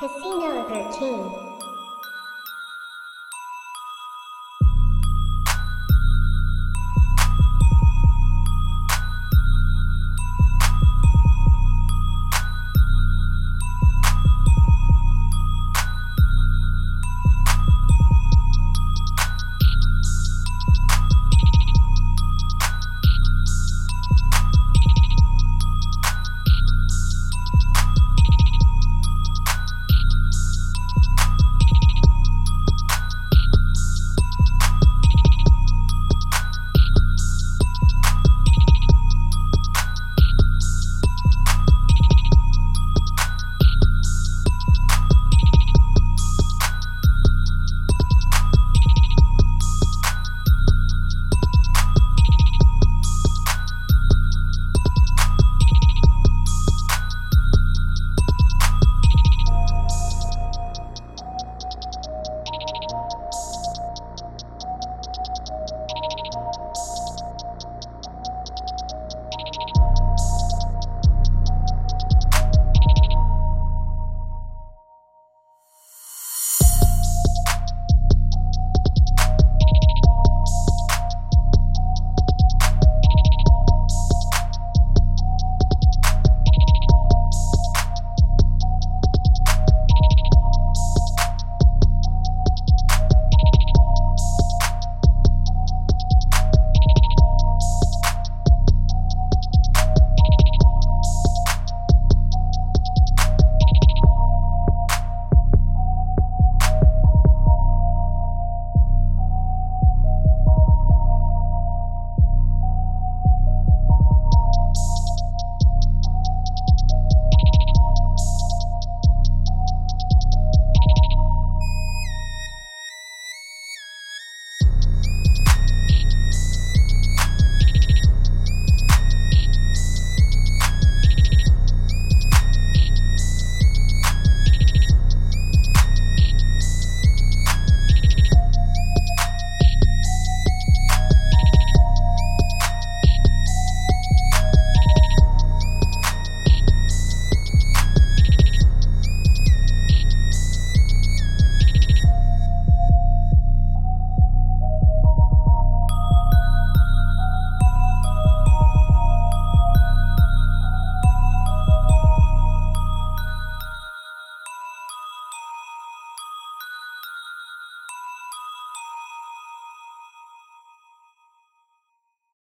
Casino 13.